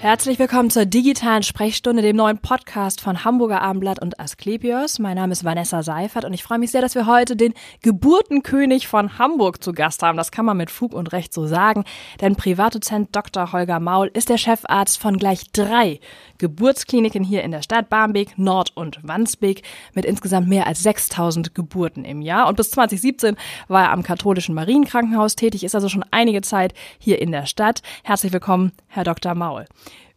Herzlich willkommen zur digitalen Sprechstunde, dem neuen Podcast von Hamburger Abendblatt und Asklepios. Mein Name ist Vanessa Seifert und ich freue mich sehr, dass wir heute den Geburtenkönig von Hamburg zu Gast haben. Das kann man mit Fug und Recht so sagen, denn Privatdozent Dr. Holger Maul ist der Chefarzt von gleich drei Geburtskliniken hier in der Stadt Barmbek, Nord und Wandsbek mit insgesamt mehr als 6000 Geburten im Jahr. Und bis 2017 war er am katholischen Marienkrankenhaus tätig, ist also schon einige Zeit hier in der Stadt. Herzlich willkommen, Herr Dr. Maul.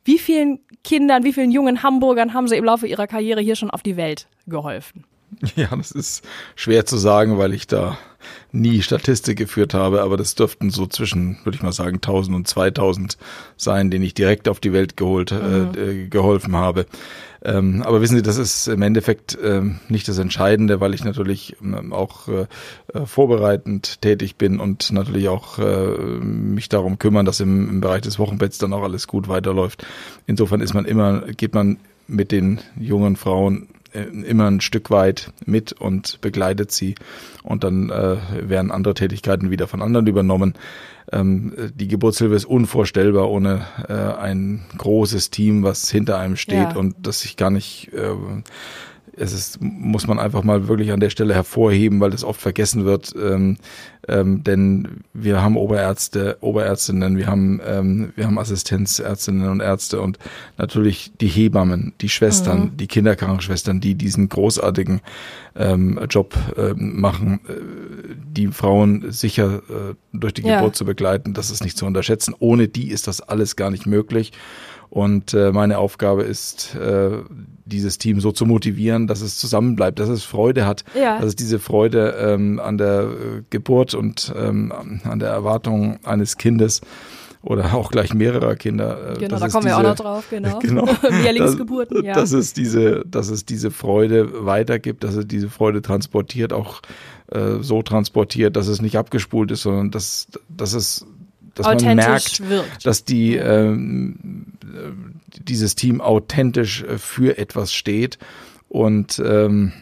Wie vielen Kindern, wie vielen jungen Hamburgern haben Sie im Laufe Ihrer Karriere hier schon auf die Welt geholfen? Ja, das ist schwer zu sagen, weil ich da nie Statistik geführt habe, aber das dürften so zwischen, würde ich mal sagen, 1000 und 2000 sein, denen ich direkt auf die Welt geholt, äh, mhm. äh, geholfen habe. Ähm, aber wissen Sie, das ist im Endeffekt ähm, nicht das Entscheidende, weil ich natürlich ähm, auch äh, äh, vorbereitend tätig bin und natürlich auch äh, mich darum kümmern, dass im, im Bereich des Wochenbetts dann auch alles gut weiterläuft. Insofern ist man immer, geht man mit den jungen Frauen immer ein Stück weit mit und begleitet sie und dann äh, werden andere Tätigkeiten wieder von anderen übernommen. Ähm, die Geburtshilfe ist unvorstellbar ohne äh, ein großes Team, was hinter einem steht ja. und das sich gar nicht äh, es ist, muss man einfach mal wirklich an der Stelle hervorheben, weil das oft vergessen wird. Ähm, ähm, denn wir haben Oberärzte, Oberärztinnen, wir haben, ähm, wir haben Assistenzärztinnen und Ärzte und natürlich die Hebammen, die Schwestern, mhm. die Kinderkrankenschwestern, die diesen großartigen ähm, Job äh, machen, äh, die Frauen sicher äh, durch die ja. Geburt zu begleiten. Das ist nicht zu unterschätzen. Ohne die ist das alles gar nicht möglich. Und äh, meine Aufgabe ist, äh, dieses Team so zu motivieren, dass es zusammenbleibt, dass es Freude hat, ja. dass es diese Freude ähm, an der äh, Geburt und ähm, an der Erwartung eines Kindes oder auch gleich mehrerer Kinder. Äh, genau, da kommen diese, wir auch noch drauf, genau. genau Mehrlingsgeburten, ja. Dass es diese, dass es diese Freude weitergibt, dass es diese Freude transportiert, auch äh, so transportiert, dass es nicht abgespult ist, sondern dass, dass es dass man merkt, wirkt. dass die ähm, dieses Team authentisch äh, für etwas steht und ähm,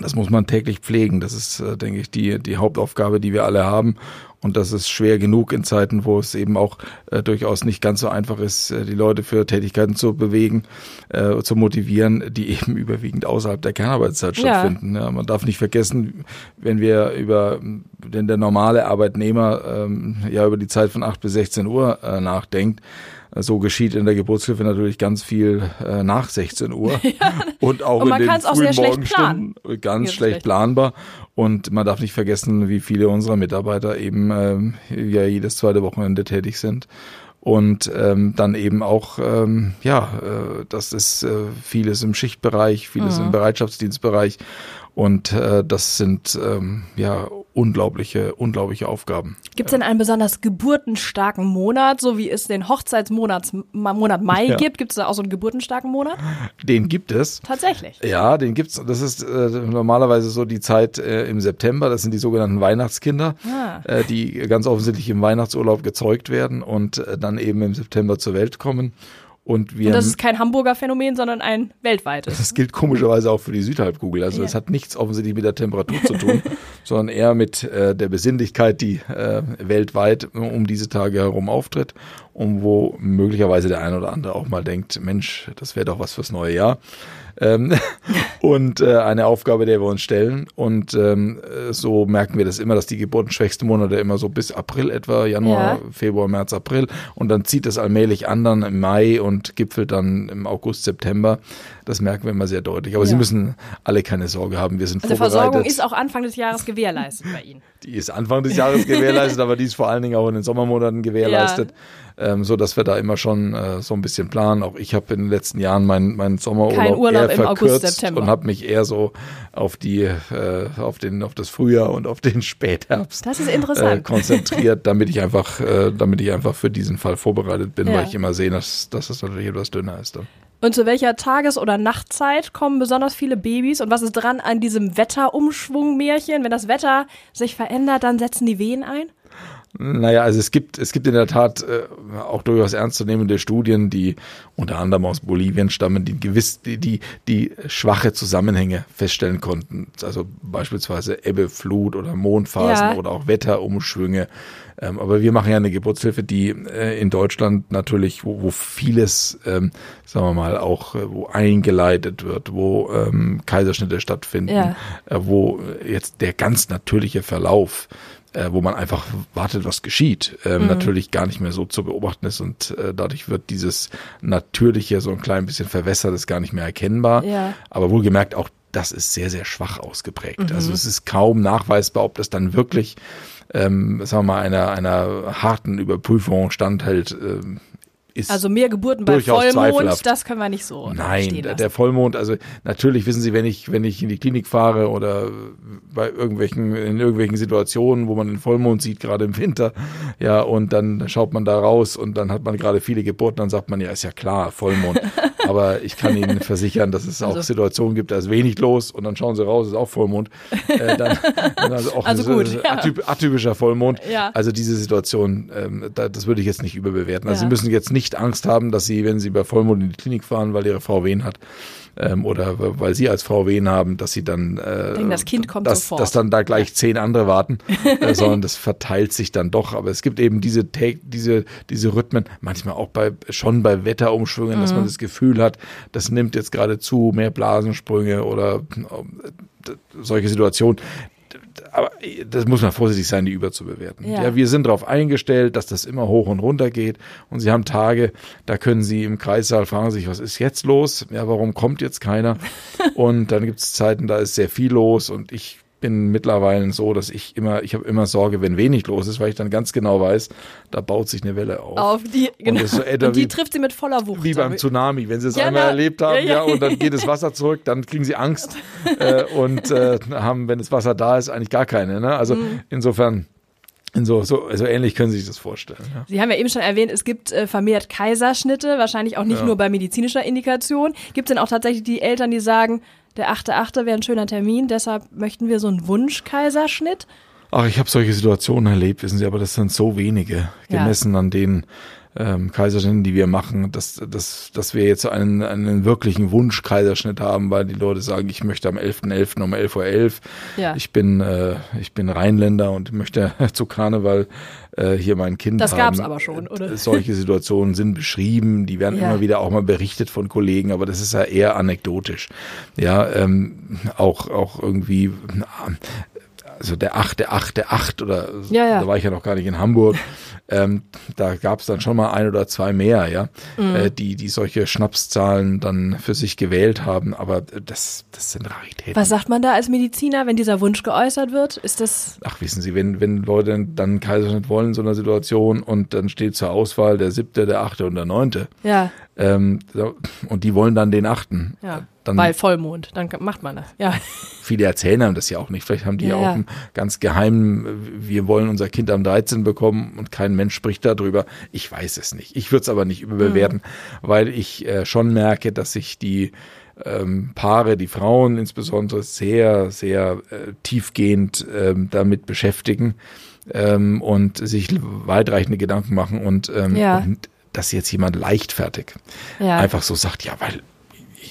das muss man täglich pflegen. Das ist, äh, denke ich, die, die Hauptaufgabe, die wir alle haben. Und das ist schwer genug in Zeiten, wo es eben auch äh, durchaus nicht ganz so einfach ist, äh, die Leute für Tätigkeiten zu bewegen, äh, zu motivieren, die eben überwiegend außerhalb der Kernarbeitszeit ja. stattfinden. Ja, man darf nicht vergessen, wenn wir über, denn der normale Arbeitnehmer ähm, ja über die Zeit von 8 bis 16 Uhr äh, nachdenkt, so geschieht in der Geburtshilfe natürlich ganz viel äh, nach 16 Uhr ja. und auch und in den frühen Morgenstunden ganz schlecht planbar. Und man darf nicht vergessen, wie viele unserer Mitarbeiter eben ähm, ja jedes zweite Wochenende tätig sind. Und ähm, dann eben auch, ähm, ja, äh, das ist äh, vieles im Schichtbereich, vieles mhm. im Bereitschaftsdienstbereich. Und äh, das sind ähm, ja unglaubliche, unglaubliche Aufgaben. Gibt es denn einen besonders geburtenstarken Monat, so wie es den Hochzeitsmonat Monat Mai ja. gibt? Gibt es da auch so einen geburtenstarken Monat? Den gibt es. Tatsächlich. Ja, den gibt's. Das ist äh, normalerweise so die Zeit äh, im September. Das sind die sogenannten Weihnachtskinder, ah. äh, die ganz offensichtlich im Weihnachtsurlaub gezeugt werden und äh, dann eben im September zur Welt kommen. Und, wir, und das ist kein Hamburger Phänomen, sondern ein weltweites. Das gilt komischerweise auch für die Südhalbkugel. Also es ja. hat nichts offensichtlich mit der Temperatur zu tun, sondern eher mit äh, der Besinnlichkeit, die äh, weltweit um diese Tage herum auftritt und wo möglicherweise der eine oder andere auch mal denkt, Mensch, das wäre doch was fürs neue Jahr. Ähm, und äh, eine Aufgabe, der wir uns stellen. Und ähm, so merken wir das immer, dass die geburtenschwächsten Monate immer so bis April etwa, Januar, ja. Februar, März, April. Und dann zieht es allmählich an dann im Mai und gipfelt dann im August, September. Das merken wir immer sehr deutlich. Aber ja. Sie müssen alle keine Sorge haben. Wir sind also vorbereitet. Versorgung ist auch Anfang des Jahres gewährleistet bei Ihnen. Die ist Anfang des Jahres gewährleistet, aber die ist vor allen Dingen auch in den Sommermonaten gewährleistet. Ja ähm, so dass wir da immer schon äh, so ein bisschen planen. Auch ich habe in den letzten Jahren meinen mein Sommerurlaub Urlaub eher verkürzt und habe mich eher so auf die äh, auf den auf das Frühjahr und auf den Spätherbst das ist interessant. Äh, konzentriert, damit ich einfach äh, damit ich einfach für diesen Fall vorbereitet bin, ja. weil ich immer sehe, dass, dass es natürlich etwas dünner ist dann. Und zu welcher Tages- oder Nachtzeit kommen besonders viele Babys? Und was ist dran an diesem Wetterumschwung-Märchen? Wenn das Wetter sich verändert, dann setzen die Wehen ein? Naja, also es gibt, es gibt in der Tat äh, auch durchaus ernstzunehmende Studien, die unter anderem aus Bolivien stammen, die gewiss, die, die, die schwache Zusammenhänge feststellen konnten. Also beispielsweise Ebbe, Flut oder Mondphasen Ja. oder auch Wetterumschwünge. Ähm, aber wir machen ja eine Geburtshilfe, die äh, in Deutschland natürlich, wo, wo vieles, ähm, sagen wir mal, auch äh, wo eingeleitet wird, wo ähm, Kaiserschnitte stattfinden, Ja. äh, wo jetzt der ganz natürliche Verlauf äh, wo man einfach wartet, was geschieht, Mhm. ähm, natürlich gar nicht mehr so zu beobachten ist und äh, dadurch wird dieses Natürliche so ein klein bisschen verwässert, ist gar nicht mehr erkennbar. Ja. Aber wohlgemerkt auch, das ist sehr, sehr schwach ausgeprägt. Mhm. Also es ist kaum nachweisbar, ob das dann wirklich, ähm, sagen wir mal, einer, einer harten Überprüfung standhält. Ähm, ist Also mehr Geburten bei Vollmond, zweifelhaft. das können wir nicht so Nein, der, der Vollmond, also natürlich wissen Sie, wenn ich, wenn ich in die Klinik fahre oder bei irgendwelchen, in irgendwelchen Situationen, wo man den Vollmond sieht, gerade im Winter, ja, und dann schaut man da raus und dann hat man gerade viele Geburten, dann sagt man, ja, ist ja klar, Vollmond. Aber ich kann Ihnen versichern, dass es auch Also- Situationen gibt, da ist wenig los und dann schauen Sie raus, ist auch Vollmond. Äh, dann, dann also auch Also so- gut, ja. atyp, atypischer Vollmond. Ja. Also diese Situation, ähm, da, das würde ich jetzt nicht überbewerten. Also Ja. Sie müssen jetzt nicht Angst haben, dass Sie, wenn Sie bei Vollmond in die Klinik fahren, weil Ihre Frau Wehen hat, ähm, oder weil Sie als Frau Wehen haben, dass Sie dann, äh, Denken, das Kind kommt dass, sofort. dass dann da gleich zehn andere warten, äh, sondern das verteilt sich dann doch. Aber es gibt eben diese, diese, diese Rhythmen, manchmal auch bei, schon bei Wetterumschwüngen, dass Mhm. man das Gefühl hat, das nimmt jetzt gerade zu, mehr Blasensprünge oder äh, solche Situationen aber das muss man vorsichtig sein, die überzubewerten. Ja. Ja. wir sind darauf eingestellt, dass das immer hoch und runter geht. Und Sie haben Tage, da können Sie im Kreissaal fragen sich, was ist jetzt los? Ja, warum kommt jetzt keiner? und dann gibt es Zeiten, da ist sehr viel los und ich bin mittlerweile so, dass ich immer, ich habe immer Sorge, wenn wenig los ist, weil ich dann ganz genau weiß, da baut sich eine Welle auf. Auf die, genau. ist so und die wie- trifft sie mit voller Wucht. Wie beim Tsunami, wenn sie es Ja, einmal na, erlebt haben, ja, ja, ja. und dann geht das Wasser zurück, dann kriegen sie Angst äh, und äh, haben, wenn das Wasser da ist, eigentlich gar keine. Ne? Also Mhm. insofern, in so, so, so ähnlich können Sie sich das vorstellen. Ja. Sie haben ja eben schon erwähnt, es gibt äh, vermehrt Kaiserschnitte, wahrscheinlich auch nicht Ja. nur bei medizinischer Indikation. Gibt es denn auch tatsächlich die Eltern, die sagen, der 8.8. wäre ein schöner Termin, deshalb möchten wir so einen Wunsch-Kaiserschnitt? Ach, ich habe solche Situationen erlebt, wissen Sie, aber das sind so wenige, Ja. gemessen an den ähm, Kaiserschnitten, die wir machen, dass, dass, dass wir jetzt einen, einen wirklichen Wunsch-Kaiserschnitt haben, weil die Leute sagen, ich möchte am 11.11. um 11.11 Uhr. Ja. Ich bin, äh, ich bin Rheinländer und möchte zu Karneval äh, hier mein Kind Das haben. gab's aber schon, oder? Solche Situationen sind beschrieben, die werden Ja. immer wieder auch mal berichtet von Kollegen, aber das ist ja eher anekdotisch. Ja, ähm, auch, auch irgendwie, also der acht, der acht, der acht oder Ja, ja. da war ich ja noch gar nicht in Hamburg. Ähm, da gab es dann schon mal ein oder zwei mehr, ja, Mhm. äh, die, die solche Schnapszahlen dann für sich gewählt haben, aber das, das sind Raritäten. Was sagt man da als Mediziner, wenn dieser Wunsch geäußert wird? Ist das, Ach, wissen Sie, wenn, wenn Leute dann Kaiserschnitt wollen in so einer Situation und dann steht zur Auswahl der siebte, der achte und der neunte, ja, ähm, so, und die wollen dann den achten. ja, Dann bei Vollmond, dann macht man das. Ja, viele erzählen einem das ja auch nicht. Vielleicht haben die Ja, ja, auch einen ganz geheimen, wir wollen unser Kind am 13 bekommen und kein Mensch spricht darüber. Ich weiß es nicht. Ich würde es aber nicht überbewerten, Mhm. weil ich äh, schon merke, dass sich die ähm, Paare, die Frauen insbesondere, sehr, sehr äh, tiefgehend ähm, damit beschäftigen ähm, und sich weitreichende Gedanken machen und, ähm, Ja. und dass jetzt jemand leichtfertig ja. einfach so sagt, ja, weil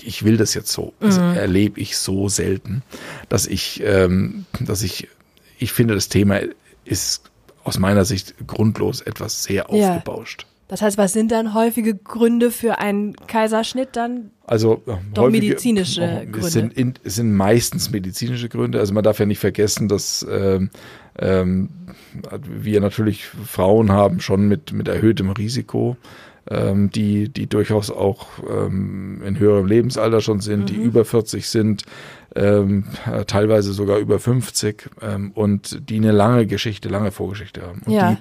ich, ich will das jetzt so. Das Mhm. erlebe ich so selten, dass ich, ähm, dass ich, ich finde, das Thema ist aus meiner Sicht grundlos etwas sehr Ja. aufgebauscht. Das heißt, was sind dann häufige Gründe für einen Kaiserschnitt dann? Also äh, Doch häufige- medizinische Gründe. Es sind, in, es sind meistens medizinische Gründe. Also man darf ja nicht vergessen, dass ähm, ähm, wir natürlich Frauen haben schon mit, mit erhöhtem Risiko, ähm, die, die durchaus auch ähm, in höherem Lebensalter schon sind, die über 40 sind, ähm, äh, teilweise sogar über 50 ähm, und die eine lange Geschichte, lange Vorgeschichte haben. Und Ja. die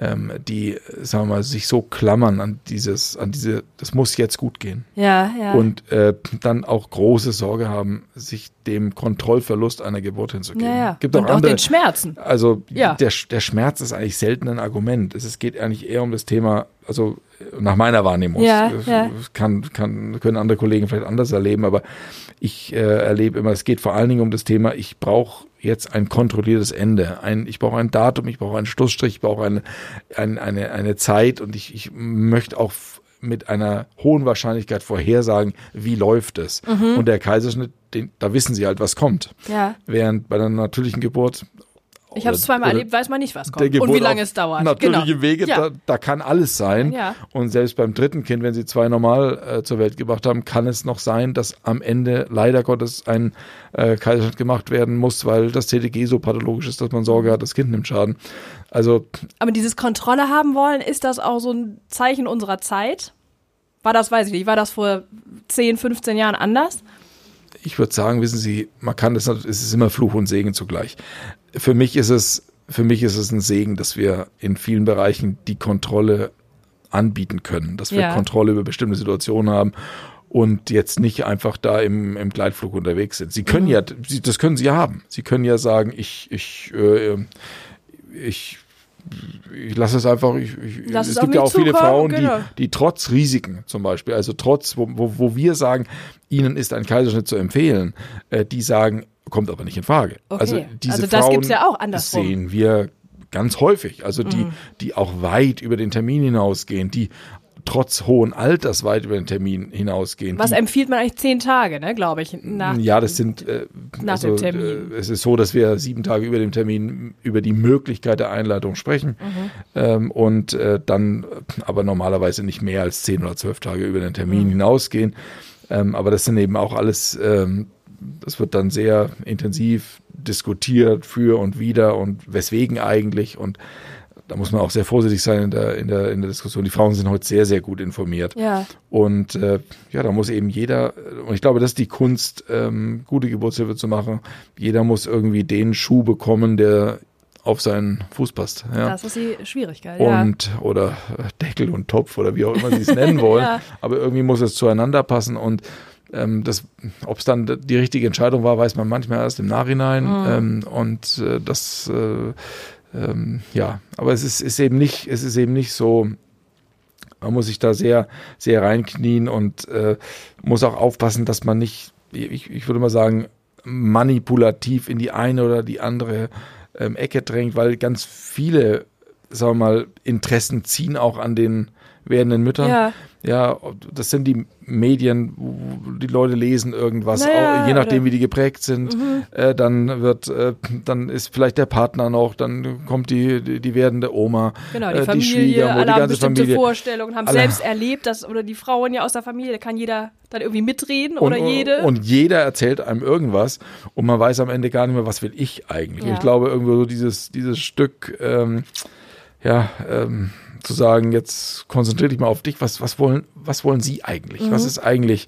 ähm, die, sagen wir mal, sich so klammern an dieses, an diese, das muss jetzt gut gehen Ja, ja. und äh, dann auch große Sorge haben, sich dem Kontrollverlust einer Geburt hinzugeben. ja, ja. Gibt auch Und auch andere. den Schmerzen. also Ja. der, der Schmerz ist eigentlich selten ein Argument. Es, es geht eigentlich eher um das Thema, also nach meiner Wahrnehmung. Ja, ja. Kann, kann, können andere Kollegen vielleicht anders erleben, aber ich äh, erlebe immer, es geht vor allen Dingen um das Thema, ich brauche jetzt ein kontrolliertes Ende. Ein, ich brauche ein Datum, ich brauche einen Schlussstrich, ich brauche eine, ein, eine, eine Zeit und ich, ich möchte auch mit einer hohen Wahrscheinlichkeit vorhersagen, wie läuft es. Mhm. Und der Kaiserschnitt, den, da wissen sie halt, was kommt. Ja. Während bei einer natürlichen Geburt Ich habe es zweimal erlebt, weiß man nicht, was kommt. Und wie lange es dauert. Natürliche genau. Wege, Ja. da, da kann alles sein. Ja. Und selbst beim dritten Kind, wenn sie zwei normal äh, zur Welt gebracht haben, kann es noch sein, dass am Ende leider Gottes ein äh, Kaiserschnitt gemacht werden muss, weil das TTG so pathologisch ist, dass man Sorge hat, das Kind nimmt Schaden. Also Aber dieses Kontrolle haben wollen, ist das auch so ein Zeichen unserer Zeit? War das, weiß ich nicht, war das vor 10, 15 Jahren anders? Ich würde sagen, wissen Sie, man kann das, es ist immer Fluch und Segen zugleich. Für mich ist es, für mich ist es ein Segen, dass wir in vielen Bereichen die Kontrolle anbieten können, dass wir Ja. Kontrolle über bestimmte Situationen haben und jetzt nicht einfach da im, im Gleitflug unterwegs sind. Sie können ja, Sie, das können Sie ja haben. Sie können ja sagen, ich, ich, äh, ich ich lasse es einfach, ich, ich, Lass es es gibt ja auch viele Frauen, genau. die, die trotz Risiken zum Beispiel, also trotz, wo, wo, wo wir sagen, ihnen ist ein Kaiserschnitt zu empfehlen, äh, die sagen, kommt aber nicht in Frage. Okay. Also diese Also das Frauen gibt's ja auch andersrum. sehen wir ganz häufig, also die, Mhm. die auch weit über den Termin hinausgehen, die trotz hohen Alters weit über den Termin hinausgehen. Was empfiehlt man eigentlich zehn Tage, ne, glaube ich. Nach, ja, das sind äh, Nach also, dem Termin. Äh, es ist so, dass wir sieben Tage über dem Termin über die Möglichkeit der Einleitung sprechen Mhm. ähm, und äh, dann äh, aber normalerweise nicht mehr als zehn oder zwölf Tage über den Termin Mhm. hinausgehen. Ähm, aber das sind eben auch alles, ähm, das wird dann sehr intensiv diskutiert für und wieder und weswegen eigentlich und da muss man auch sehr vorsichtig sein in der, in der, in der Diskussion. Die Frauen sind heute sehr, sehr gut informiert. Ja. Und äh, ja, da muss eben jeder, und ich glaube, das ist die Kunst, ähm, gute Geburtshilfe zu machen. Jeder muss irgendwie den Schuh bekommen, der auf seinen Fuß passt. Ja. Das ist die Schwierigkeit, ja. Und oder Deckel und Topf oder wie auch immer sie es nennen wollen. Ja. Aber irgendwie muss es zueinander passen und ähm, ob es dann die richtige Entscheidung war, weiß man manchmal erst im Nachhinein. Mhm. Ähm, und äh, das äh, ähm, ja, aber es ist, ist eben nicht, es ist eben nicht so, man muss sich da sehr, sehr reinknien und äh, muss auch aufpassen, dass man nicht, ich, ich würde mal sagen, manipulativ in die eine oder die andere ähm, Ecke drängt, weil ganz viele, sagen wir mal, Interessen ziehen auch an den werdenden Müttern. Ja. Ja, das sind die Medien, die Leute lesen irgendwas, Naja, auch, je nachdem, oder- Mhm. wie die geprägt sind. Äh, dann wird, äh, dann ist vielleicht der Partner noch, dann kommt die, die, die werdende Oma, Genau, die äh, Familie, Schwiegermutter, alle die haben ganze bestimmte Familie. Vorstellungen, haben Alle- selbst erlebt, dass, oder die Frauen ja aus der Familie, da kann jeder dann irgendwie mitreden oder und, jede. Und jeder erzählt einem irgendwas und man weiß am Ende gar nicht mehr, was will ich eigentlich. Ja. ich glaube, irgendwo so dieses, dieses Stück, ähm, ja, ähm, zu sagen, jetzt konzentriere dich mal auf dich, was, was wollen, was wollen Sie eigentlich? Mhm. Was ist eigentlich,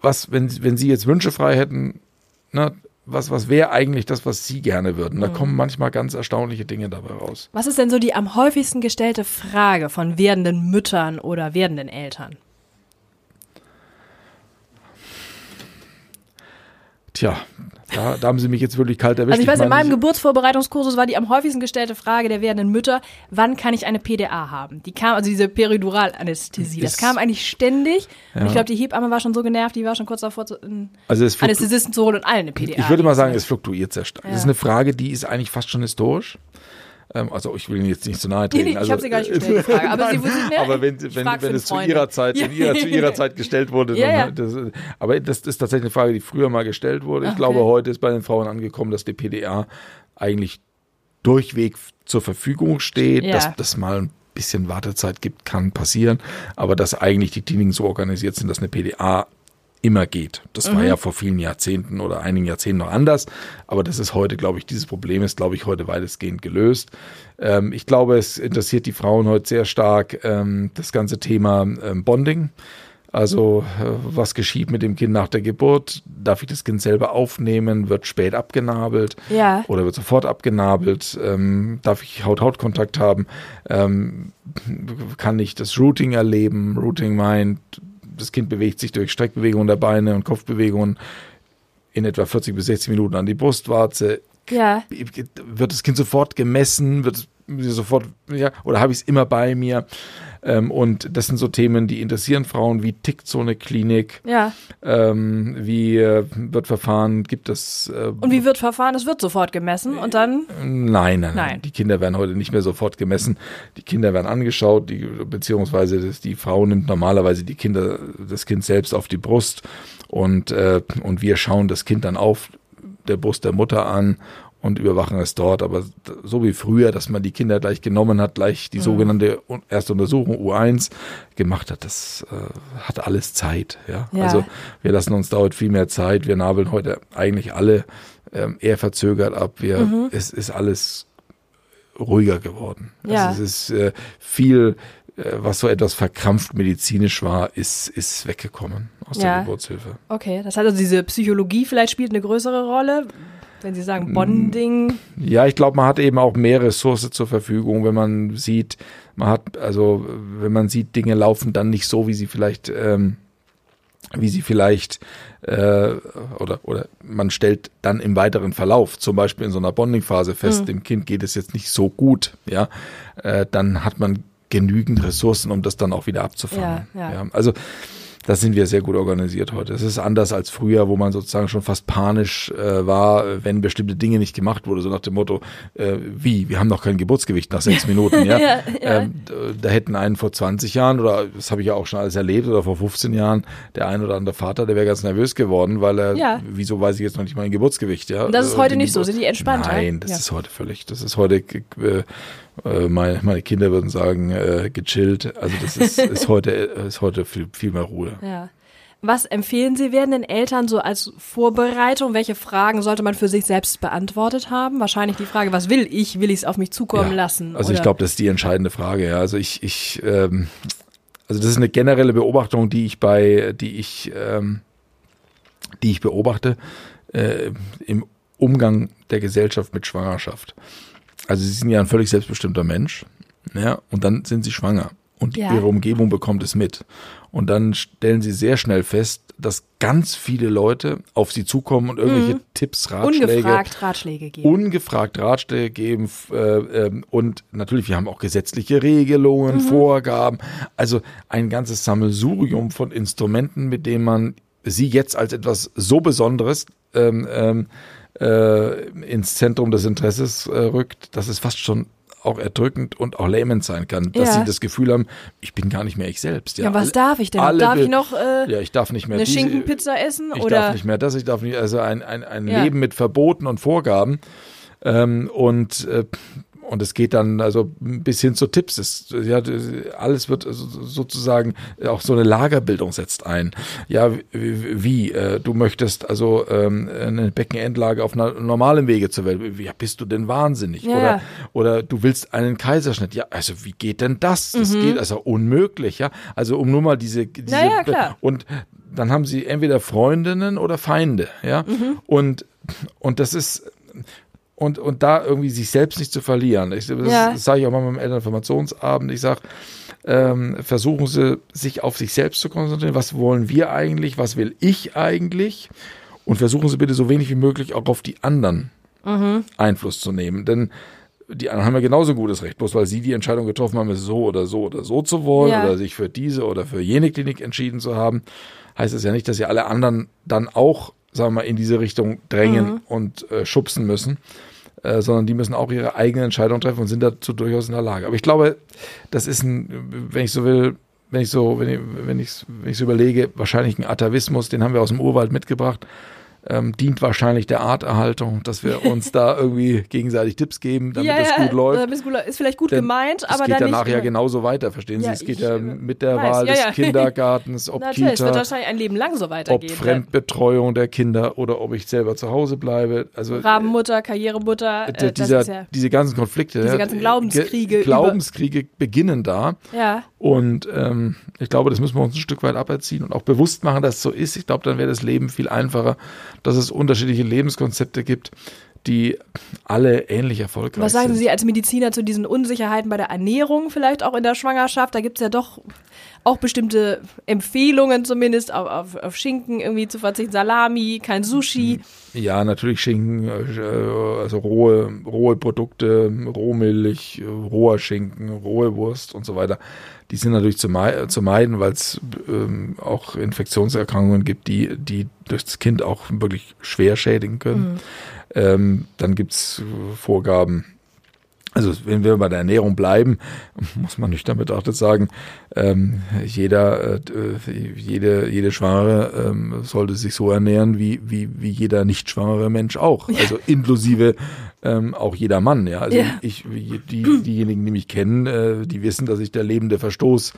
was, wenn, wenn Sie jetzt Wünsche frei hätten, ne, was, was wäre eigentlich das, was Sie gerne würden? Mhm. Da kommen manchmal ganz erstaunliche Dinge dabei raus. Was ist denn so die am häufigsten gestellte Frage von werdenden Müttern oder werdenden Eltern? Tja, da, da haben Sie mich jetzt wirklich kalt erwischt. Also ich weiß, in meine, meinem Geburtsvorbereitungskursus war die am häufigsten gestellte Frage der werdenden Mütter, wann kann ich eine PDA haben? Die kam, also diese Periduralanästhesie, das kam eigentlich ständig. Und Ja. ich glaube, die Hebamme war schon so genervt, die war schon kurz davor, zu, einen also Anästhesisten zu holen und allen eine PDA. Ich würde mal sagen, es fluktuiert sehr stark. Ja. Das ist eine Frage, die ist eigentlich fast schon historisch. Ähm, also ich will Ihnen jetzt nicht zu nahe treten. Nee, nee, ich also, habe sie gar nicht gestellt, die Frage. Aber sie Nein, wussten, ne? aber wenn, Ich wenn, wenn es zu ihrer Zeit, in ihrer, zu ihrer Zeit gestellt wurde, Ja, dann, ja. Das, aber das ist tatsächlich eine Frage, die früher mal gestellt wurde. Ich Okay. glaube, heute ist bei den Frauen angekommen, dass die PDA eigentlich durchweg zur Verfügung steht, Ja. dass das mal ein bisschen Wartezeit gibt, kann passieren, aber dass eigentlich die Kliniken so organisiert sind, dass eine PDA immer geht. Das Mhm. war ja vor vielen Jahrzehnten oder einigen Jahrzehnten noch anders, aber das ist heute, glaube ich, dieses Problem ist, glaube ich, heute weitestgehend gelöst. Ähm, ich glaube, es interessiert die Frauen heute sehr stark ähm, das ganze Thema ähm, Bonding. Also äh, was geschieht mit dem Kind nach der Geburt? Darf ich das Kind selber aufnehmen? Wird spät abgenabelt? Ja. Oder wird sofort abgenabelt? Ähm, darf ich Haut-Haut-Kontakt haben? Ähm, kann ich das Routing erleben? Routing meint, das Kind bewegt sich durch Streckbewegungen der Beine und Kopfbewegungen in etwa 40 bis 60 Minuten an die Brustwarze. Ja. Wird das Kind sofort gemessen? Wird sofort, ja, oder habe ich es immer bei mir. Ähm, und das sind so Themen, die interessieren Frauen. Wie tickt so eine Klinik? Ja. Ähm, wie äh, wird verfahren? Gibt es. Äh, Und wie wird verfahren? Es wird sofort gemessen und dann. Nein, nein, nein, Nein. Die Kinder werden heute nicht mehr sofort gemessen. Die Kinder werden angeschaut, die, beziehungsweise das, die Frau nimmt normalerweise die Kinder, das Kind selbst auf die Brust und, äh, und wir schauen das Kind dann auf der Brust der Mutter an und überwachen es dort. Aber so wie früher, dass man die Kinder gleich genommen hat, gleich die sogenannte un- erste Untersuchung U1 gemacht hat, das äh, hat alles Zeit. Ja? Ja. Also wir lassen uns da heute viel mehr Zeit. Wir nabeln heute eigentlich alle ähm, eher verzögert ab. Wir, Mhm. Es ist alles ruhiger geworden. Ja. Also es ist äh, viel, äh, was so etwas verkrampft medizinisch war, ist, ist weggekommen aus Ja. der Geburtshilfe. Okay, das heißt also, diese Psychologie vielleicht spielt eine größere Rolle. Wenn Sie sagen Bonding. Ja, ich glaube, man hat eben auch mehr Ressource zur Verfügung, wenn man sieht, man hat, also wenn man sieht, Dinge laufen dann nicht so, wie sie vielleicht, ähm, wie sie vielleicht äh, oder oder man stellt dann im weiteren Verlauf, zum Beispiel in so einer Bonding-Phase fest, dem Kind geht es jetzt nicht so gut, ja, äh, dann hat man genügend Ressourcen, um das dann auch wieder abzufangen. Ja, ja. also da sind wir sehr gut organisiert heute. Es ist anders als früher, wo man sozusagen schon fast panisch äh, war, wenn bestimmte Dinge nicht gemacht wurde, so nach dem Motto, äh, wie, wir haben noch kein Geburtsgewicht nach sechs Minuten, ja. Ja, ja. Ähm, da hätten einen vor 20 Jahren, oder das habe ich ja auch schon alles erlebt, oder vor 15 Jahren, der ein oder andere Vater, der wäre ganz nervös geworden, weil er, Ja. wieso weiß ich jetzt noch nicht mein Geburtsgewicht, ja. Und das ist Äh, heute die nicht so. Sind die entspannt? Nein, das ist heute völlig, das ist heute, äh, äh, meine, meine Kinder würden sagen, äh, gechillt. Also das ist, ist heute, ist heute viel, viel mehr Ruhe. Ja. Was empfehlen Sie werdenden Eltern so als Vorbereitung? Welche Fragen sollte man für sich selbst beantwortet haben? Wahrscheinlich die Frage, was will ich? Will ich es auf mich zukommen Ja, lassen? Also ich Oder- glaube, das ist die entscheidende Frage. Ja. Also ich, ich, ähm, also das ist eine generelle Beobachtung, die ich bei, die ich, ähm, die ich beobachte äh, im Umgang der Gesellschaft mit Schwangerschaft. Also sie sind ja ein völlig selbstbestimmter Mensch, ja, und dann sind sie schwanger und Ja. ihre Umgebung bekommt es mit. Und dann stellen sie sehr schnell fest, dass ganz viele Leute auf sie zukommen und irgendwelche Tipps, Ratschläge, Mhm. ungefragt Ratschläge geben. ungefragt Ratschläge geben äh, ähm, und natürlich, wir haben auch gesetzliche Regelungen, Vorgaben, also ein ganzes Sammelsurium von Instrumenten, mit denen man sie jetzt als etwas so Besonderes ähm, ähm, äh, ins Zentrum des Interesses äh, rückt, dass es fast schon auch erdrückend und auch lähmend sein kann, dass Ja. sie das Gefühl haben, ich bin gar nicht mehr ich selbst. ja, was alle- darf ich denn? Darf ich noch äh, ja, ich darf nicht mehr eine diese- Schinkenpizza essen? ich oder darf nicht mehr das, ich darf nicht, also ein, ein, ein Ja. Leben mit Verboten und Vorgaben. Ähm, und, äh, und es geht dann also bis hin zu Tipps. Es, ja, alles wird sozusagen, auch so eine Lagerbildung setzt ein. Ja, wie, äh, du möchtest also ähm, eine Beckenendlage auf einer normalen Wege zur Welt. Wie ja, bist du denn wahnsinnig? Ja. Oder, oder du willst einen Kaiserschnitt. Ja, also wie geht denn das? Das geht also unmöglich, ja. Also um nur mal diese, diese Mhm. ja, klar. und dann haben sie entweder Freundinnen oder Feinde, ja. Mhm. Und, und das ist, und, und da irgendwie sich selbst nicht zu verlieren. Ich, das, Ja. das sage ich auch mal beim Elterninformationsabend. Ich sage, ähm, versuchen Sie, sich auf sich selbst zu konzentrieren. Was wollen wir eigentlich? Was will ich eigentlich? Und versuchen Sie bitte so wenig wie möglich auch auf die anderen Mhm. Einfluss zu nehmen. Denn die anderen haben ja genauso gutes Recht. Bloß weil sie die Entscheidung getroffen haben, es so oder so oder so zu wollen Ja. oder sich für diese oder für jene Klinik entschieden zu haben, heißt es ja nicht, dass sie alle anderen dann auch, sagen wir mal, in diese Richtung drängen Mhm. und äh, schubsen müssen. Äh, sondern die müssen auch ihre eigene Entscheidung treffen und sind dazu durchaus in der Lage. Aber ich glaube, das ist ein, wenn ich so will, wenn ich so, wenn ich, wenn ich, wenn ich so überlege, wahrscheinlich ein Atavismus, den haben wir aus dem Urwald mitgebracht, ähm, dient wahrscheinlich der Arterhaltung, dass wir uns da irgendwie gegenseitig Tipps geben, damit ja, das ja, gut läuft. damit es gut. Ist vielleicht gut Denn gemeint, Es aber geht dann ja nicht. nachher genauso weiter, verstehen Sie? Ja, es geht ja äh, mit der weiß, Wahl ja, des ja. Kindergartens, ob Natürlich, es wird Kita, wahrscheinlich ein Leben lang so ob weitergehen. Fremdbetreuung der Kinder oder ob ich selber zu Hause bleibe. Also Rabenmutter, Karrieremutter, äh, äh, das dieser, ist ja. diese ganzen Konflikte, Diese ja, ganzen Ge- Glaubenskriege Glaubenskriege beginnen da. Ja, Und ähm, ich glaube, das müssen wir uns ein Stück weit aberziehen und auch bewusst machen, dass es so ist. Ich glaube, dann wäre das Leben viel einfacher, dass es unterschiedliche Lebenskonzepte gibt, die alle ähnlich erfolgreich Was sagen sind. Sie als Mediziner zu diesen Unsicherheiten bei der Ernährung vielleicht auch in der Schwangerschaft? Da gibt es ja doch auch bestimmte Empfehlungen zumindest auf, auf, auf Schinken irgendwie zu verzichten, Salami, kein Sushi. Ja, natürlich Schinken, äh, also rohe, rohe Produkte, Rohmilch, roher Schinken, rohe Wurst und so weiter. Die sind natürlich zu, mei zu meiden, weil es ähm, auch Infektionserkrankungen gibt, die, die durch das Kind auch wirklich schwer schädigen können. Mhm. Ähm, dann gibt's Vorgaben, also wenn wir bei der Ernährung bleiben, muss man nicht damit auch sagen, ähm, jeder, äh, jede, jede Schwangere ähm, sollte sich so ernähren wie, wie, wie jeder nicht schwangere Mensch auch. Also inklusive ähm, auch jeder Mann. Ja, also ja. ich, die, diejenigen, die mich kennen, äh, die wissen, dass ich der lebende Verstoß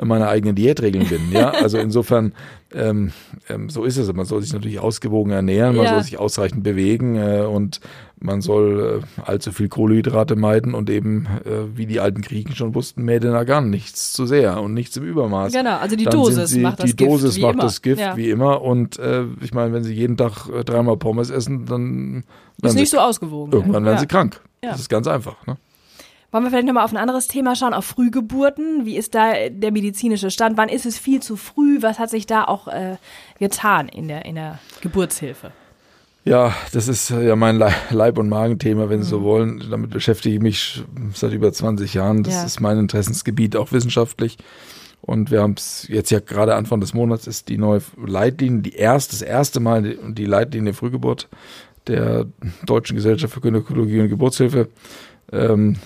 meiner eigenen Diätregeln bin. Ja, also insofern ähm, ähm, so ist es. Man soll sich natürlich ausgewogen ernähren, man ja. soll sich ausreichend bewegen äh, und man soll äh, allzu viel Kohlenhydrate meiden und eben, äh, wie die alten Griechen schon wussten, Mäden Nagan, nichts zu sehr und nichts im Übermaß. Genau, also die Dann Dosis sie, macht das die Gift. Die Dosis macht immer. das Gift, ja. wie immer. Und äh, ich meine, wenn sie jeden Tag äh, dreimal Pommes essen, dann ist nicht so ausgewogen. Irgendwann werden ja. sie krank. Das ist ganz einfach. Ne? Wollen wir vielleicht nochmal auf ein anderes Thema schauen, auf Frühgeburten? Wie ist da der medizinische Stand? Wann ist es viel zu früh? Was hat sich da auch äh, getan in der, in der Geburtshilfe? Ja, das ist ja mein Leib- und Magenthema, wenn Sie so mhm. wollen. Damit beschäftige ich mich seit über 20 Jahren. Das ja. ist mein Interessensgebiet, auch wissenschaftlich. Und wir haben es jetzt ja gerade Anfang des Monats ist die neue Leitlinie, die erste, das erste Mal die, die Leitlinie Frühgeburt der Deutschen Gesellschaft für Gynäkologie und Geburtshilfe ähm,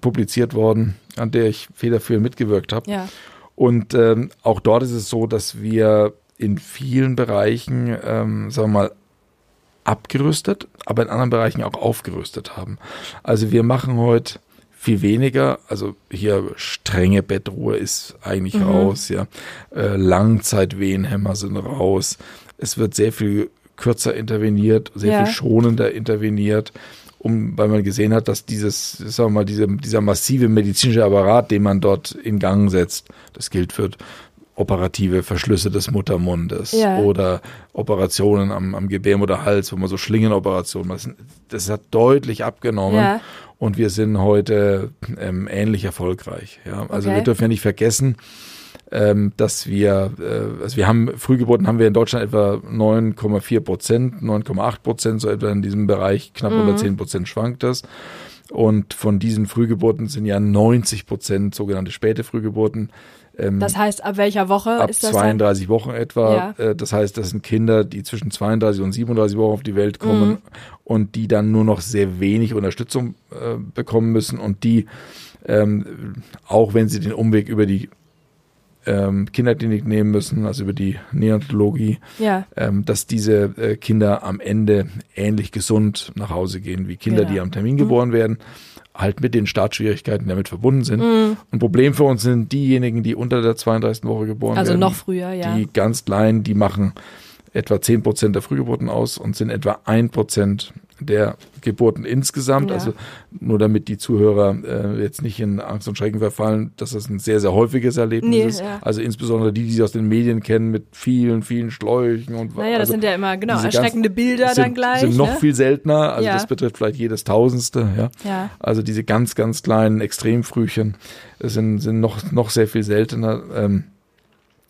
publiziert worden, an der ich federführend mitgewirkt habe. Ja. Und ähm, auch dort ist es so, dass wir in vielen Bereichen, ähm, sagen wir mal, abgerüstet, aber in anderen Bereichen auch aufgerüstet haben. Also wir machen heute viel weniger, also hier strenge Bettruhe ist eigentlich mhm. raus, ja. Äh, Langzeitwehenhämmer sind raus. Es wird sehr viel kürzer interveniert, sehr ja. viel schonender interveniert, um, weil man gesehen hat, dass dieses, sagen wir mal, diese, dieser massive medizinische Apparat, den man dort in Gang setzt, das gilt für operative Verschlüsse des Muttermundes ja. oder Operationen am, am Gebärmutterhals, wo man so Schlingenoperationen, das, das hat deutlich abgenommen. Ja. Und wir sind heute ähm, ähnlich erfolgreich. Ja? Also okay. wir dürfen ja nicht vergessen, ähm, dass wir, äh, also wir haben, Frühgeburten haben wir in Deutschland etwa 9,4 Prozent, 9,8 Prozent, so etwa in diesem Bereich, knapp mhm. unter 10 Prozent schwankt das. Und von diesen Frühgeburten sind ja 90 Prozent sogenannte späte Frühgeburten. Ähm, das heißt, ab welcher Woche ab ist das? 32 dann? Wochen etwa. Ja. Äh, das heißt, das sind Kinder, die zwischen 32 und 37 Wochen auf die Welt kommen mhm. und die dann nur noch sehr wenig Unterstützung äh, bekommen müssen und die, ähm, auch wenn sie den Umweg über die ähm, Kinderklinik nehmen müssen, also über die Neonatologie, ja. ähm, dass diese äh, Kinder am Ende ähnlich gesund nach Hause gehen wie Kinder, genau. die am Termin mhm. geboren werden, halt mit den Startschwierigkeiten, die damit verbunden sind. Mhm. Ein Problem für uns sind diejenigen, die unter der 32. Woche geboren also werden. Also noch früher, ja. Die ganz kleinen, die machen etwa 10 Prozent der Frühgeburten aus und sind etwa ein Prozent der Geburten insgesamt. Ja. Also nur damit die Zuhörer äh, jetzt nicht in Angst und Schrecken verfallen, dass das ein sehr, sehr häufiges Erlebnis nee, ist. Ja. Also insbesondere die, die sie aus den Medien kennen mit vielen, vielen Schläuchen und Naja, also das sind ja immer genau erschreckende Bilder sind, dann gleich. sind noch ne? viel seltener. Also ja. das betrifft vielleicht jedes Tausendste. Ja? ja. Also diese ganz, ganz kleinen Extremfrühchen sind, sind noch, noch sehr viel seltener. Ähm,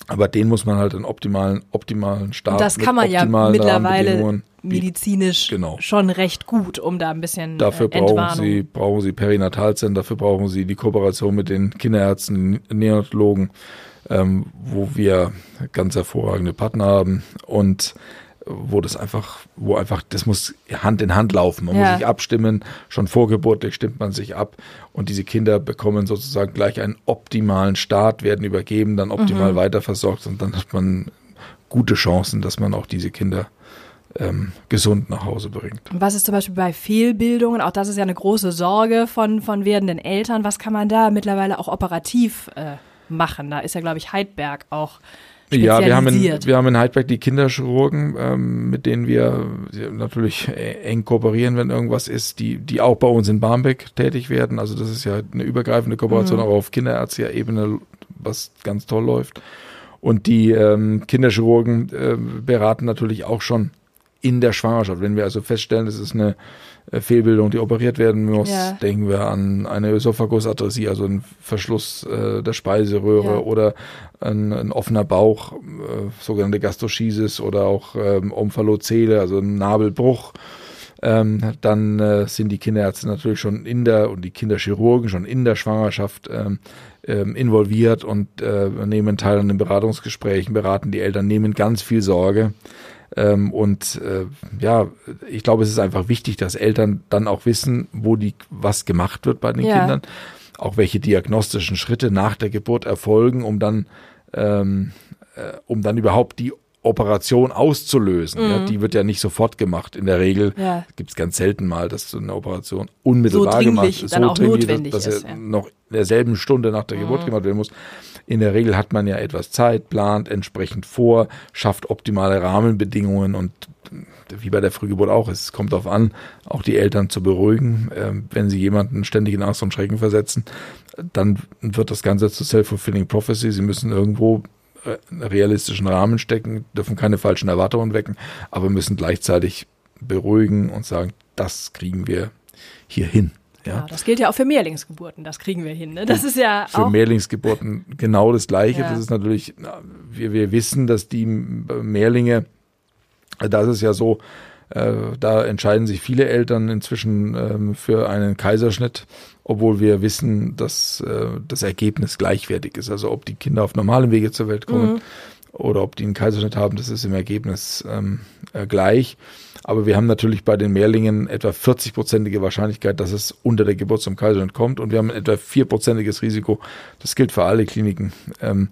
aber den muss man halt einen optimalen, optimalen Start. Und das kann man ja mittlerweile medizinisch genau. schon recht gut, um da ein bisschen Dafür äh, brauchen Sie, brauchen Sie Perinatalzentren, dafür brauchen Sie die Kooperation mit den Kinderärzten, Neonatologen, ähm, wo wir ganz hervorragende Partner haben und wo das einfach, wo einfach, das muss Hand in Hand laufen. Man ja. muss sich abstimmen, schon vorgeburtlich stimmt man sich ab und diese Kinder bekommen sozusagen gleich einen optimalen Start, werden übergeben, dann optimal mhm. weiterversorgt und dann hat man gute Chancen, dass man auch diese Kinder ähm, gesund nach Hause bringt. Was ist zum Beispiel bei Fehlbildungen? Auch das ist ja eine große Sorge von, von werdenden Eltern. Was kann man da mittlerweile auch operativ äh, machen? Da ist ja, glaube ich, Heidberg auch ja, wir haben in, wir haben in Heidberg die Kinderchirurgen, ähm, mit denen wir natürlich eng kooperieren, wenn irgendwas ist, die, die auch bei uns in Barmbek tätig werden. Also das ist ja eine übergreifende Kooperation, mhm. auch auf kinderärztlicher Ebene, was ganz toll läuft. Und die ähm, Kinderchirurgen äh, beraten natürlich auch schon in der Schwangerschaft. Wenn wir also feststellen, es ist eine äh, Fehlbildung, die operiert werden muss, Ja. denken wir an eine Ösophagusatresie, also einen Verschluss äh, der Speiseröhre Ja. oder ein, ein offener Bauch, äh, sogenannte Gastroschisis oder auch ähm, Omphalozele, also ein Nabelbruch. Ähm, dann äh, sind die Kinderärzte natürlich schon in der und die Kinderchirurgen schon in der Schwangerschaft ähm, ähm, involviert und äh, nehmen teil an den Beratungsgesprächen, beraten die Eltern, nehmen ganz viel Sorge. Ähm, und äh, ja, ich glaube, es ist einfach wichtig, dass Eltern dann auch wissen, wo die was gemacht wird bei den Ja. Kindern, auch welche diagnostischen Schritte nach der Geburt erfolgen, um dann ähm, äh, um dann überhaupt die Operation auszulösen. Ja, die wird ja nicht sofort gemacht. In der Regel Mhm. Ja. gibt es ganz selten mal, dass so eine Operation unmittelbar So gemacht dann auch dringlich, notwendig dass, dass ist, er ja. noch in derselben Stunde nach der Geburt gemacht werden muss. In der Regel hat man ja etwas Zeit, plant entsprechend vor, schafft optimale Rahmenbedingungen und wie bei der Frühgeburt auch, es kommt darauf an, auch die Eltern zu beruhigen. Ähm, wenn sie jemanden ständig in Angst und Schrecken versetzen, dann wird das Ganze zu Self-Fulfilling Prophecy. Sie müssen irgendwo realistischen Rahmen stecken, dürfen keine falschen Erwartungen wecken, aber müssen gleichzeitig beruhigen und sagen, das kriegen wir hier hin. Ja. Ja. das gilt ja auch für Mehrlingsgeburten, das kriegen wir hin. Ne? Das ist ja Für auch. Mehrlingsgeburten genau das Gleiche. Ja. Das ist natürlich, na, wir, wir wissen, dass die Mehrlinge, äh, das ist ja so, äh, da entscheiden sich viele Eltern inzwischen ähm, für einen Kaiserschnitt, obwohl wir wissen, dass äh, das Ergebnis gleichwertig ist. Also ob die Kinder auf normalem Wege zur Welt kommen Mhm. oder ob die einen Kaiserschnitt haben, das ist im Ergebnis ähm, äh, gleich. Aber wir haben natürlich bei den Mehrlingen etwa 40-prozentige Wahrscheinlichkeit, dass es unter der Geburt zum Kaiserschnitt kommt. Und wir haben etwa 4-prozentiges Risiko, das gilt für alle Kliniken ähm,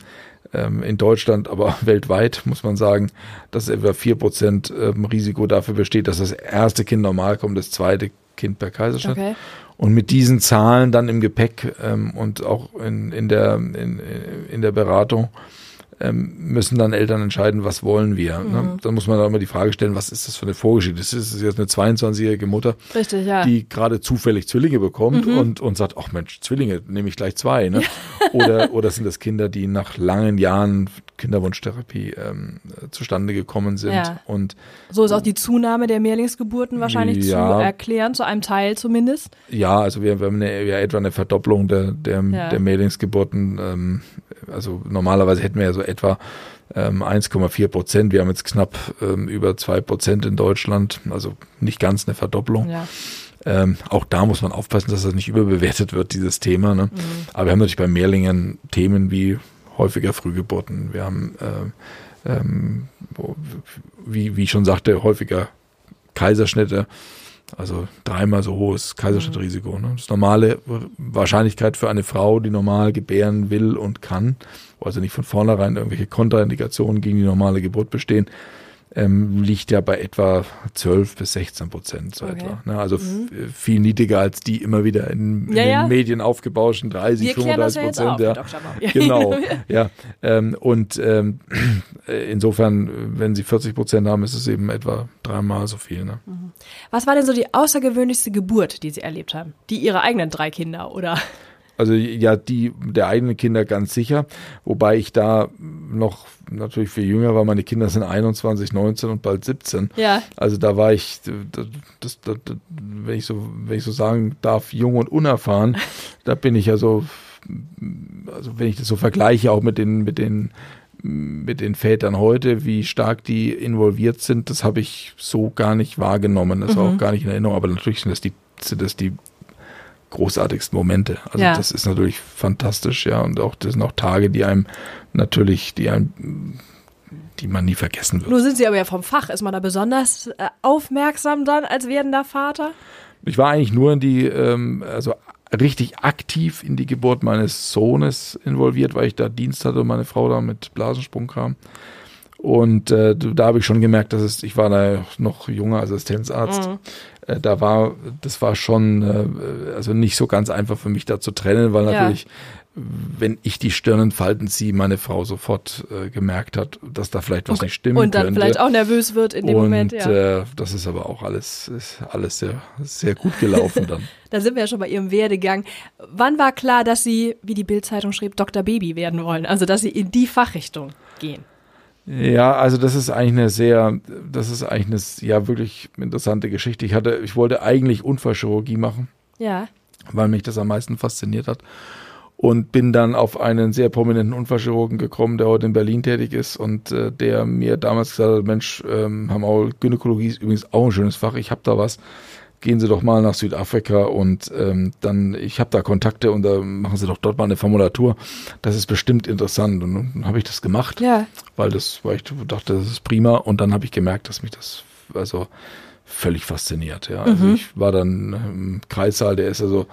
ähm, in Deutschland, aber weltweit muss man sagen, dass etwa 4% ähm, Risiko dafür besteht, dass das erste Kind normal kommt, das zweite Kind per Kaiserschnitt. Okay. Und mit diesen Zahlen dann im Gepäck ähm, und auch in, in, der, in, in der Beratung müssen dann Eltern entscheiden, was wollen wir. Mhm. Ne? Dann muss man da immer die Frage stellen, was ist das für eine Vorgeschichte? Das ist jetzt eine 22-jährige Mutter, Richtig, ja. die gerade zufällig Zwillinge bekommt Mhm. und, und sagt, ach Mensch, Zwillinge, nehme ich gleich zwei. Ne? Oder, oder sind das Kinder, die nach langen Jahren Kinderwunschtherapie ähm, äh, zustande gekommen sind Ja. und so ist auch die Zunahme der Mehrlingsgeburten wahrscheinlich zu erklären, zu einem Teil zumindest. Ja, also wir, wir haben eine, ja, etwa eine Verdopplung der, der, der Mehrlingsgeburten. Ähm, also normalerweise hätten wir ja so etwa ähm, 1,4 Prozent. Wir haben jetzt knapp ähm, über zwei Prozent in Deutschland, also nicht ganz eine Verdopplung. Ja. Ähm, auch da muss man aufpassen, dass das nicht überbewertet wird, dieses Thema. Ne? Mhm. Aber wir haben natürlich bei Mehrlingen Themen wie häufiger Frühgeburten. Wir haben, äh, ähm, wo- wie, wie ich schon sagte, häufiger Kaiserschnitte. Also dreimal so hohes Kaiserschnittrisiko. Ne? Das normale Wahrscheinlichkeit für eine Frau, die normal gebären will und kann, also nicht von vornherein irgendwelche Kontraindikationen gegen die normale Geburt bestehen, ähm, liegt ja bei etwa 12 bis 16 Prozent so Okay. etwa. Ne? Also f- viel niedriger als die immer wieder in, in Ja, den ja. Medien aufgebauschten 30, Wir klären das 35 ja jetzt Prozent. Ja. Maui. Genau, ja. Ähm, und ähm, äh, insofern, wenn sie 40 Prozent haben, ist es eben etwa dreimal so viel. Ne? Was war denn so die außergewöhnlichste Geburt, die Sie erlebt haben? Die Ihrer eigenen drei Kinder, oder? Also ja, die der eigenen Kinder ganz sicher, wobei ich da noch natürlich viel jünger war. Meine Kinder sind 21, 19 und bald 17. Ja. Also da war ich, das, das, das, wenn ich so, wenn ich so sagen darf, jung und unerfahren. da bin ich ja so, also wenn ich das so vergleiche, auch mit den, mit den, mit den Vätern heute, wie stark die involviert sind, das habe ich so gar nicht wahrgenommen. Das war auch gar nicht in Erinnerung. Aber natürlich sind das die, sind das die großartigsten Momente. Also Ja. das ist natürlich fantastisch, ja. Und auch das sind auch Tage, die einem natürlich, die einem, die man nie vergessen wird. Nun sind Sie aber ja vom Fach. Ist man da besonders äh, aufmerksam dann als werdender Vater? Ich war eigentlich nur in die, ähm, also richtig aktiv in die Geburt meines Sohnes involviert, weil ich da Dienst hatte und meine Frau da mit Blasensprung kam. Und äh, da habe ich schon gemerkt, dass es, ich war da noch junger Assistenzarzt. Äh, da war, das war schon, äh, also nicht so ganz einfach für mich da zu trennen, weil Ja. natürlich, wenn ich die Stirnenfalten ziehe, meine Frau sofort äh, gemerkt hat, dass da vielleicht was nicht stimmen Und dann könnte. vielleicht auch nervös wird in dem und Moment, ja. äh, das ist aber auch alles, ist alles sehr, sehr gut gelaufen dann. Da sind wir ja schon bei Ihrem Werdegang. Wann war klar, dass Sie, wie die Bildzeitung schrieb, Dr. Baby werden wollen? Also, dass Sie in die Fachrichtung gehen? Ja, also das ist eigentlich eine sehr, das ist eigentlich eine ja wirklich interessante Geschichte. Ich hatte, ich wollte eigentlich Unfallchirurgie machen. Ja. Weil mich das am meisten fasziniert hat. Und bin dann auf einen sehr prominenten Unfallchirurgen gekommen, der heute in Berlin tätig ist und äh, der mir damals gesagt hat, Mensch, ähm, Herr Maul, Gynäkologie ist übrigens auch ein schönes Fach, ich habe da was gehen Sie doch mal nach Südafrika und ähm, dann, ich habe da Kontakte und da machen Sie doch dort mal eine Formulatur. Das ist bestimmt interessant. Und dann habe ich das gemacht, ja. weil das, weil ich dachte, das ist prima. Und dann habe ich gemerkt, dass mich das also völlig fasziniert. Ja. Also mhm. ich war dann im Kreissaal, der ist also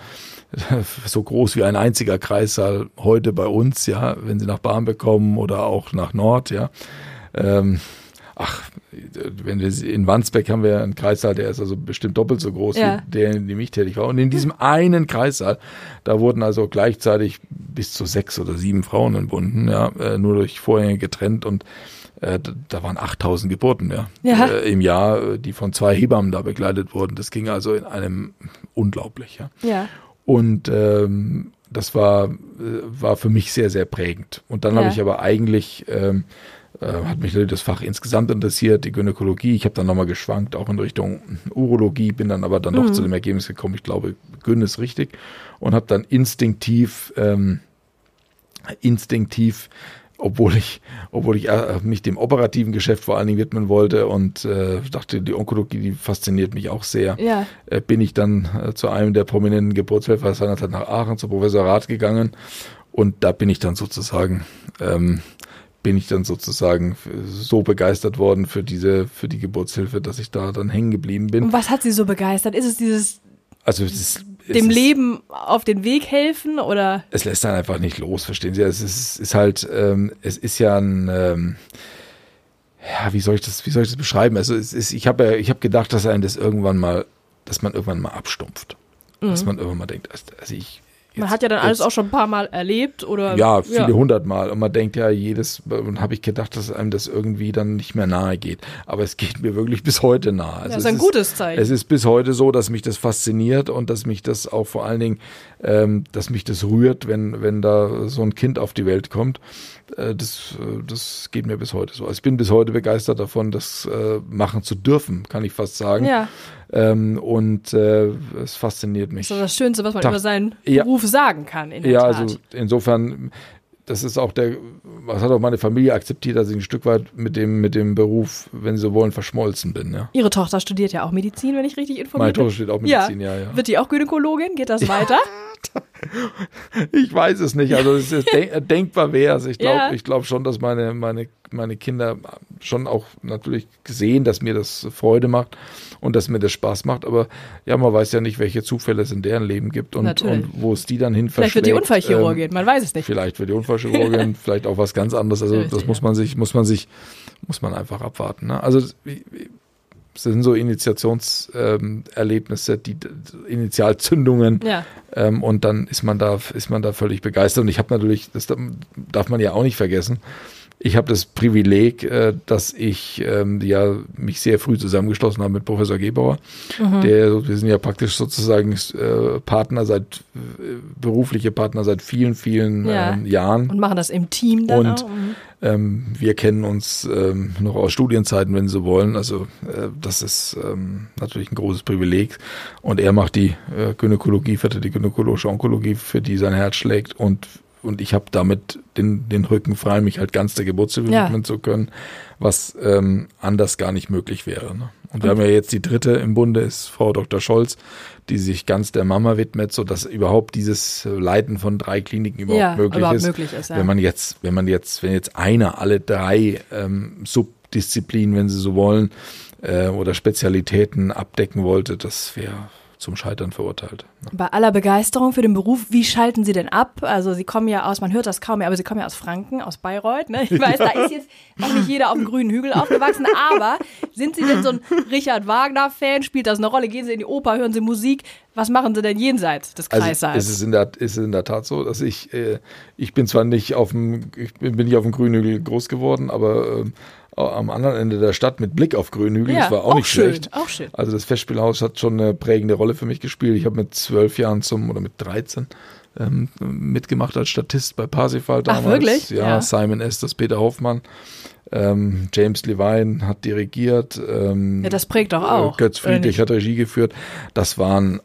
so groß wie ein einziger Kreissaal heute bei uns, ja, wenn Sie nach Barmbek kommen oder auch nach Nord, ja. Ähm, ach, wenn wir in Wandsbeck haben wir einen Kreissaal, der ist also bestimmt doppelt so groß ja. wie der, in dem ich tätig war. Und in diesem einen Kreissaal, da wurden also gleichzeitig bis zu sechs oder sieben Frauen entbunden, ja, äh, nur durch Vorhänge getrennt und äh, da waren 8000 Geburten ja, ja. Äh, im Jahr, die von zwei Hebammen da begleitet wurden. Das ging also in einem unglaublich. Ja. ja. Und ähm, das war, war für mich sehr, sehr prägend. Und dann ja. habe ich aber eigentlich ähm, äh, hat mich das Fach insgesamt interessiert, die Gynäkologie. Ich habe dann nochmal geschwankt, auch in Richtung Urologie, bin dann aber dann mhm. doch zu dem Ergebnis gekommen, ich glaube, Gyn ist richtig und habe dann instinktiv, ähm, instinktiv obwohl ich, obwohl ich äh, mich dem operativen Geschäft vor allen Dingen widmen wollte und äh, dachte, die Onkologie, die fasziniert mich auch sehr, ja. äh, bin ich dann äh, zu einem der prominenten Geburtshelfer seinerzeit nach Aachen zum Professorat gegangen und da bin ich dann sozusagen ähm, bin ich dann sozusagen so begeistert worden für diese, für die Geburtshilfe, dass ich da dann hängen geblieben bin. Und was hat Sie so begeistert? Ist es dieses, also es ist, dem es Leben auf den Weg helfen oder? Es lässt dann einfach nicht los, verstehen Sie? Es ist, ist halt, ähm, es ist ja ein, ähm, ja, wie soll ich das, wie soll ich das beschreiben? Also es ist, ich habe, ich habe gedacht, dass einen das irgendwann mal, dass man irgendwann mal abstumpft, mhm. dass man irgendwann mal denkt, also ich, man hat ja dann alles auch schon ein paar Mal erlebt oder. Ja, viele ja. hundert Mal. Und man denkt ja jedes, und habe ich gedacht, dass einem das irgendwie dann nicht mehr nahe geht. Aber es geht mir wirklich bis heute nahe. Also das ist ein gutes Zeichen. Es ist bis heute so, dass mich das fasziniert und dass mich das auch vor allen Dingen, ähm, dass mich das rührt, wenn, wenn da so ein Kind auf die Welt kommt. Äh, das, äh, das geht mir bis heute so. Also ich bin bis heute begeistert davon, das äh, machen zu dürfen, kann ich fast sagen. Ja. Ähm, und äh, es fasziniert mich. Das ist das Schönste, was man Tag, über seinen ja, Beruf sagen kann. In der ja, Tat. also insofern, das ist auch der, was hat auch meine Familie akzeptiert, dass ich ein Stück weit mit dem, mit dem Beruf, wenn sie wollen, verschmolzen bin. Ja. Ihre Tochter studiert ja auch Medizin, wenn ich richtig informiert bin. Meine Tochter studiert auch Medizin, ja. ja, ja. Wird die auch Gynäkologin? Geht das weiter? ich weiß es nicht. Also es ist denkbar wäre es. Ich glaube ja. ich glaube schon, dass meine, meine, meine Kinder schon auch natürlich sehen, dass mir das Freude macht und dass mir das Spaß macht. Aber ja, man weiß ja nicht, welche Zufälle es in deren Leben gibt und, und wo es die dann hin Vielleicht wird die Unfallchirurgin, ähm, man weiß es nicht. Vielleicht wird die Unfallchirurgin, vielleicht auch was ganz anderes. Also das muss man sich, muss man sich, muss man einfach abwarten. Ne? Also sind so Initiationserlebnisse, ähm, die Initialzündungen. Ja. Ähm, und dann ist man da, ist man da völlig begeistert. Und ich habe natürlich, das darf man ja auch nicht vergessen, ich habe das Privileg, äh, dass ich ähm, ja mich sehr früh zusammengeschlossen habe mit Professor Gebauer. Mhm. Der, wir sind ja praktisch sozusagen äh, Partner seit äh, berufliche Partner seit vielen, vielen ja. ähm, Jahren. Und machen das im Team dann Und auch. Mhm. Ähm, wir kennen uns ähm, noch aus Studienzeiten, wenn Sie wollen. Also äh, das ist ähm, natürlich ein großes Privileg. Und er macht die äh, Gynäkologie, vertritt die gynäkologische Onkologie, für die sein Herz schlägt und und ich habe damit den, den Rücken frei, mich halt ganz der Geburtshilfe ja. widmen zu können, was ähm, anders gar nicht möglich wäre. Ne? Und wir haben ja jetzt die dritte im Bunde, ist Frau Dr. Scholz, die sich ganz der Mama widmet, so dass überhaupt dieses Leiten von drei Kliniken überhaupt, ja, möglich, überhaupt ist. möglich, ist. Ja. Wenn man jetzt, wenn man jetzt, wenn jetzt einer alle drei ähm, Subdisziplinen, wenn Sie so wollen, äh, oder Spezialitäten abdecken wollte, das wäre zum Scheitern verurteilt. Bei aller Begeisterung für den Beruf, wie schalten Sie denn ab? Also Sie kommen ja aus, man hört das kaum mehr, aber Sie kommen ja aus Franken, aus Bayreuth. Ne? Ich weiß, ja. da ist jetzt auch nicht jeder auf dem grünen Hügel aufgewachsen, aber sind Sie denn so ein Richard Wagner-Fan? Spielt das eine Rolle? Gehen Sie in die Oper, hören Sie Musik? Was machen Sie denn jenseits des Kreissaals? Also ist, es in der, ist es in der Tat so, dass ich, äh, ich bin zwar nicht auf dem, ich bin, bin nicht auf dem grünen Hügel groß geworden, aber äh, am anderen Ende der Stadt mit Blick auf Grünhügel. Ja, das war auch, auch nicht schön, schlecht. Auch schön. Also das Festspielhaus hat schon eine prägende Rolle für mich gespielt. Ich habe mit zwölf Jahren zum oder mit 13 ähm, mitgemacht als Statist bei Parsifal damals. Ach, wirklich? Ja, ja. Simon Estes, Peter Hoffmann. Ähm, James Levine hat dirigiert. Ähm, ja, das prägt doch auch. Götz Friedrich hat Regie geführt. Das waren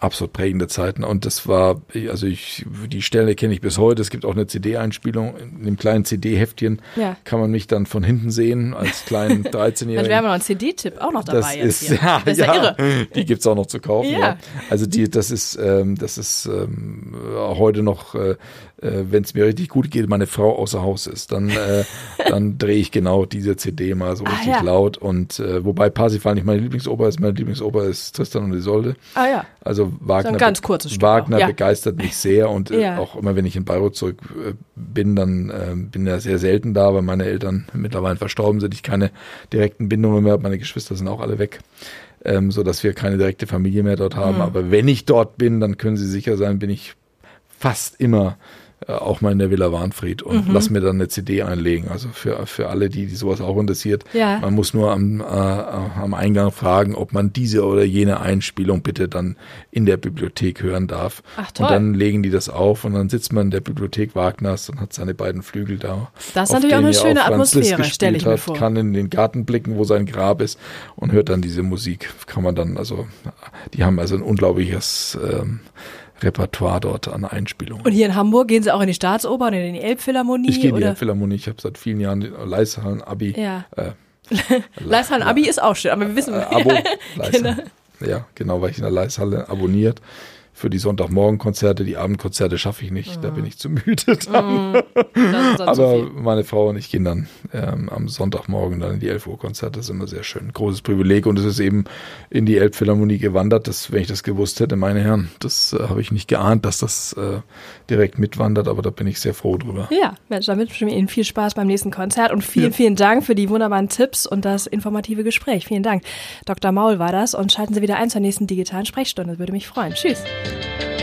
absolut prägende Zeiten. Und das war, also ich, die Stelle kenne ich bis heute. Es gibt auch eine CD-Einspielung. In dem kleinen CD-Heftchen Ja. kann man mich dann von hinten sehen, als kleinen Dann 13-Jährigen. wären wir noch einen CD-Tipp auch noch dabei. Das jetzt ist, hier. ja, das ist ja, ja, irre. die gibt's auch noch zu kaufen. Ja. Also die, das ist, ähm, das ist ähm, heute noch, äh, äh, wenn es mir richtig gut geht, meine Frau außer Haus ist, dann, äh, dann drehe ich genau diese CD mal so Ah, richtig ja. laut. Und äh, wobei Parsifal nicht meine Lieblingsoper ist, meine Lieblingsoper ist Tristan und Isolde. Ah ja. Also Wagner, ganz kurzes Wagner ja. begeistert mich sehr und äh, Ja. auch immer wenn ich in Bayreuth zurück äh, bin, dann äh, bin ja sehr selten da, weil meine Eltern mittlerweile verstorben sind. Ich keine direkten Bindungen mehr habe. Meine Geschwister sind auch alle weg, ähm, so dass wir keine direkte Familie mehr dort haben. Mhm. Aber wenn ich dort bin, dann können Sie sicher sein, bin ich fast immer äh, auch mal in der Villa Warnfried und Mhm. lass mir dann eine CD einlegen. Also für, für alle, die, die sowas auch interessiert. Ja. Man muss nur am, äh, am Eingang fragen, ob man diese oder jene Einspielung bitte dann in der Bibliothek hören darf. Ach, toll. Und dann legen die das auf und dann sitzt man in der Bibliothek Wagners und hat seine beiden Flügel da. Das ist natürlich auch eine schöne Liszt Atmosphäre, stelle ich mir hat, vor. Kann in den Garten blicken, wo sein Grab ist und hört dann diese Musik. Kann man dann, also, die haben also ein unglaubliches ähm, Repertoire dort an Einspielungen. Und hier in Hamburg gehen sie auch in die Staatsoper und in die Elbphilharmonie? Ich gehe in die oder? Philharmonie, ich habe seit vielen Jahren Leishallen-Abi. Ja. Äh, Leishallen Abi ist auch schön, aber wir wissen, äh, Abo. Genau. Leishallen. Ja, genau, weil ich in der Leishalle abonniert. Für die Sonntagmorgenkonzerte, die Abendkonzerte schaffe ich nicht, da bin ich zu müde dann. ist dann Aber meine Frau und ich gehen dann ähm, am Sonntagmorgen dann in die 11 Uhr Konzerte. Das ist immer sehr schön. Großes Privileg und es ist eben in die Elbphilharmonie gewandert. Das, wenn ich das gewusst hätte, meine Herren, das äh, habe ich nicht geahnt, dass das äh, direkt mitwandert, aber da bin ich sehr froh drüber. Ja, Mensch, damit wünschen wir Ihnen viel Spaß beim nächsten Konzert und vielen, Ja. vielen Dank für die wunderbaren Tipps und das informative Gespräch. Vielen Dank. Dr. Maul war das und schalten Sie wieder ein zur nächsten digitalen Sprechstunde. Das würde mich freuen. Tschüss. thank you